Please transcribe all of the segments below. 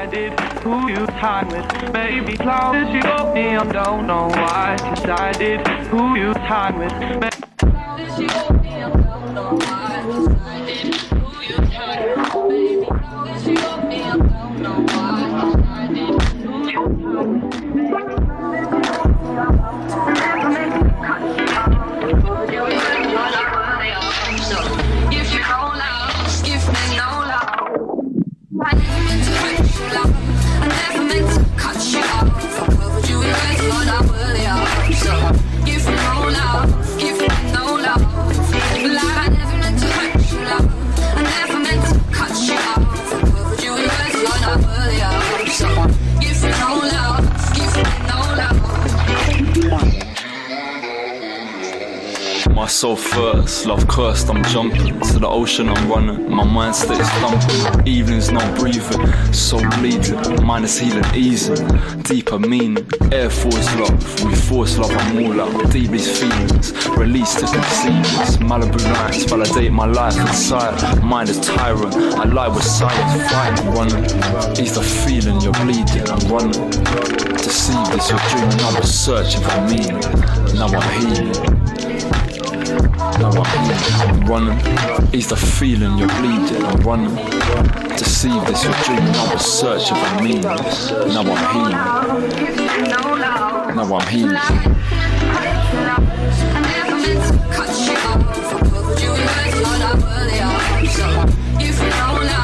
I did who you time with. Baby, cloud as you go me, I don't know why Cause I did who you time with. Cloud as you go me, I don't know why Cause I Soul first, love cursed, I'm jumping To the ocean I'm running, my mind stays thumping Evenings not breathing, soul bleeding Mind is healing, easing, deeper meaning Air Force love, we force love, I'm all out. Deep these feelings, release to conceive this Malibu nights, validate my life inside Mind is tyrant, I lie with science Fighting, running, ease the feeling You're bleeding, I'm running. Deceive this, you're dreaming I was searching for meaning. Now I'm healing now I'm I'm running. Ease the feeling, you're bleeding, I'm running. Deceive this, you're dreaming, I was searching for meaning. Now I'm healing. Now I'm healing. You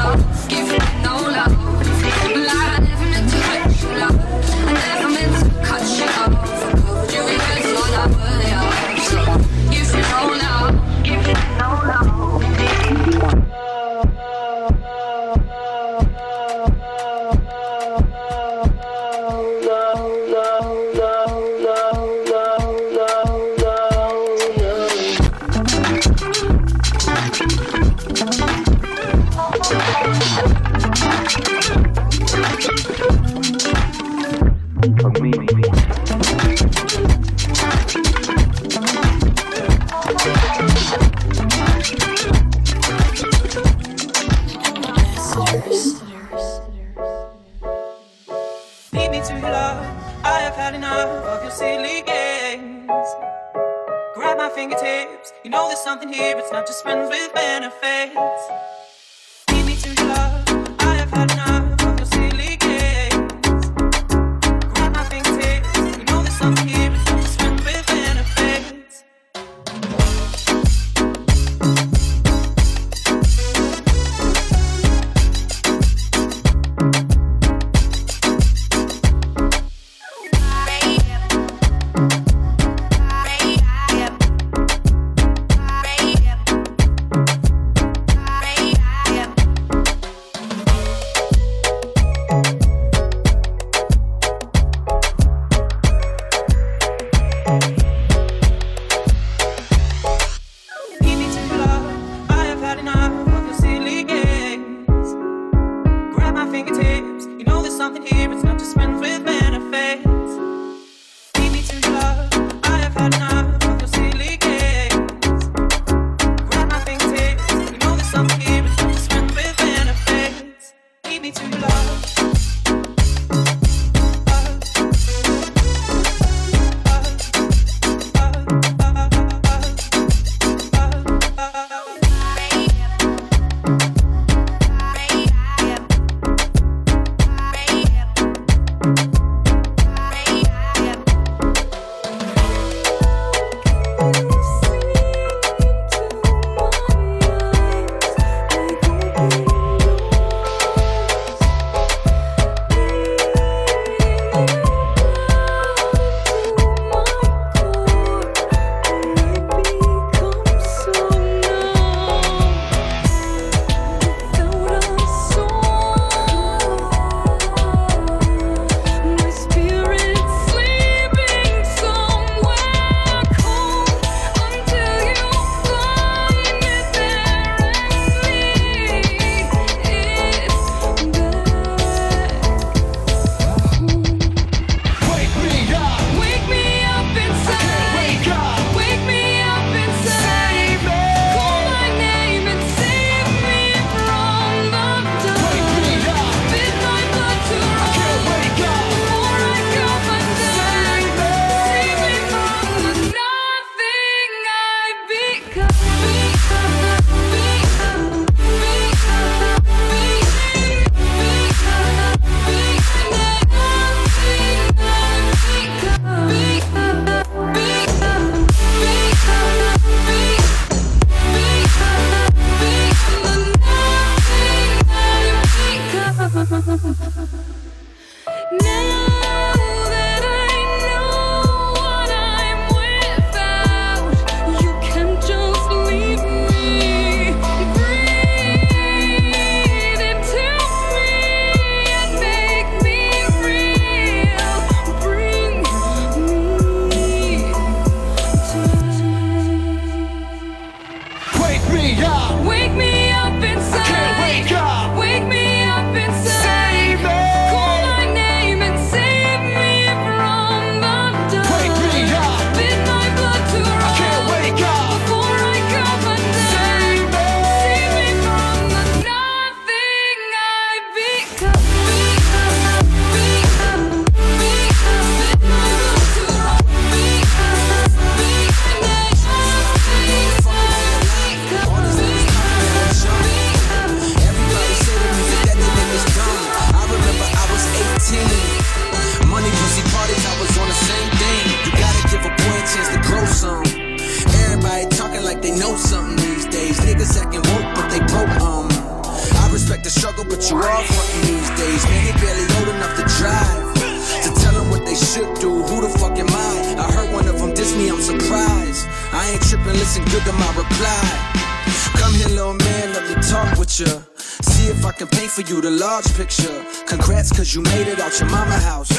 your mama house.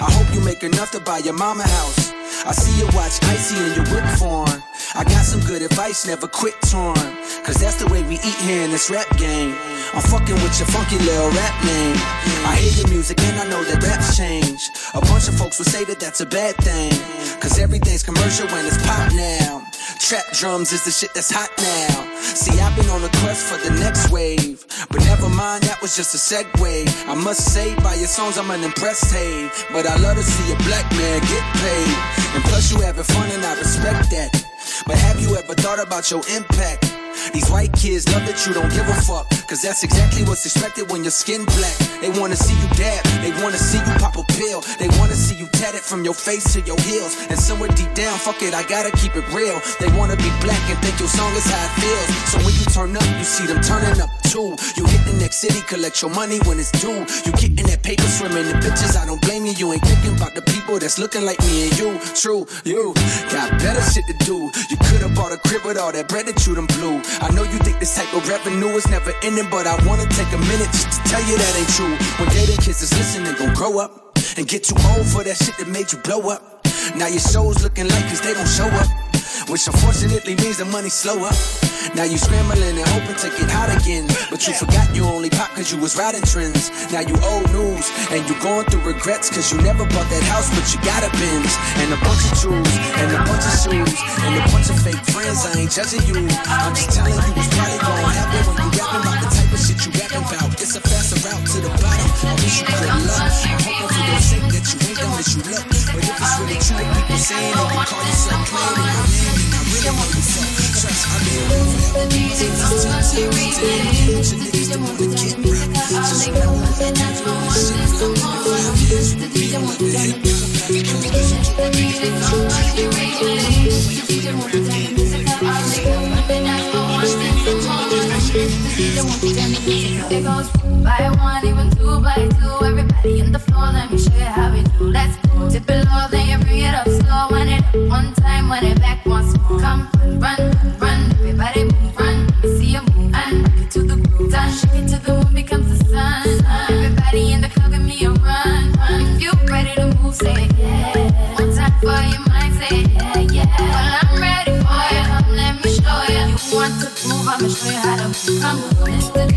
I hope you make enough to buy your mama house. I see you watch icy in your whip form. I got some good advice, never quit torn. Cause that's the way we eat here in this rap game. I'm fucking with your funky little rap name. I hear your music and I know that raps change. A bunch of folks would say that that's a bad thing. Cause everything's commercial when it's pop now. Trap drums is the shit that's hot now. See, I've been on a quest for the next wave. But never mind, that was just a segue. I must say, by your songs, I'm an impressed hey. But I love to see a black man get paid. And plus, you having fun, and I respect that. But have you ever thought about your impact? These white kids love that you don't give a fuck. Cause that's exactly what's expected when your skin black. They wanna see you dab, they wanna see you pop a pill. They wanna see you tatted from your face to your heels. And somewhere deep down, fuck it, I gotta keep it real. They wanna be black and think your song is how it feels. So when you turn up, you see them turning up too. You hit the next city, collect your money when it's due. You getting that paper, swimming the bitches, I don't blame you. You ain't thinking about the people that's looking like me and you. True, you got better shit to do. You could've bought a crib with all that bread that you done blew. I know you think this type of revenue is never ending, but I wanna take a minute just to tell you that ain't true. When dating kids is listening, gon' grow up and get too old for that shit that made you blow up. Now your show's looking like cause they don't show up. Which unfortunately means the money slow up. Now you scrambling and hoping to get hot again. But you forgot you only pop cause you was riding trends. Now you old news and you going through regrets cause you never bought that house but you got a Benz. And a bunch of jewels and a bunch of shoes and a bunch of fake friends. I ain't judging you. I'm just telling you what's probably A faster route to the bottom. I wish you could love. I'm hoping for sake that you ain't gonna let you look. But if it's really true people saying, you can call yourself playing. It goes by one, even two by two. Everybody in the floor, let me show you how we do. Let's go. Tip it low, then you bring it up slow. When it up one time, when it back once more. Come run, run, run, everybody move, run. Let me see you move and rock it to the groove. Done, shake it till the moon becomes the sun. Everybody in the club, give me a run, run. If you ready to move, say it, yeah. One time for your mind, say it, yeah, yeah. Well, I'm ready for you, come let me show you. You want to move, I'ma show you how to move. Come on,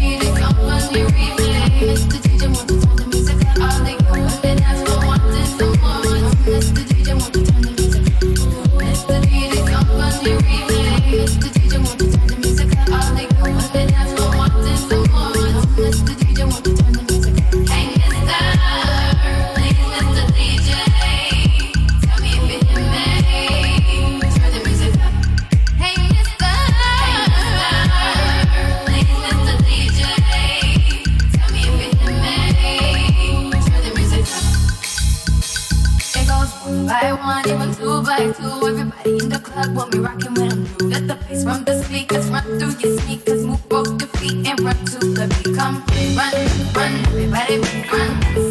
run to the beat. Come run, run, everybody run.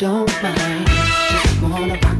Don't mind. Just wanna rock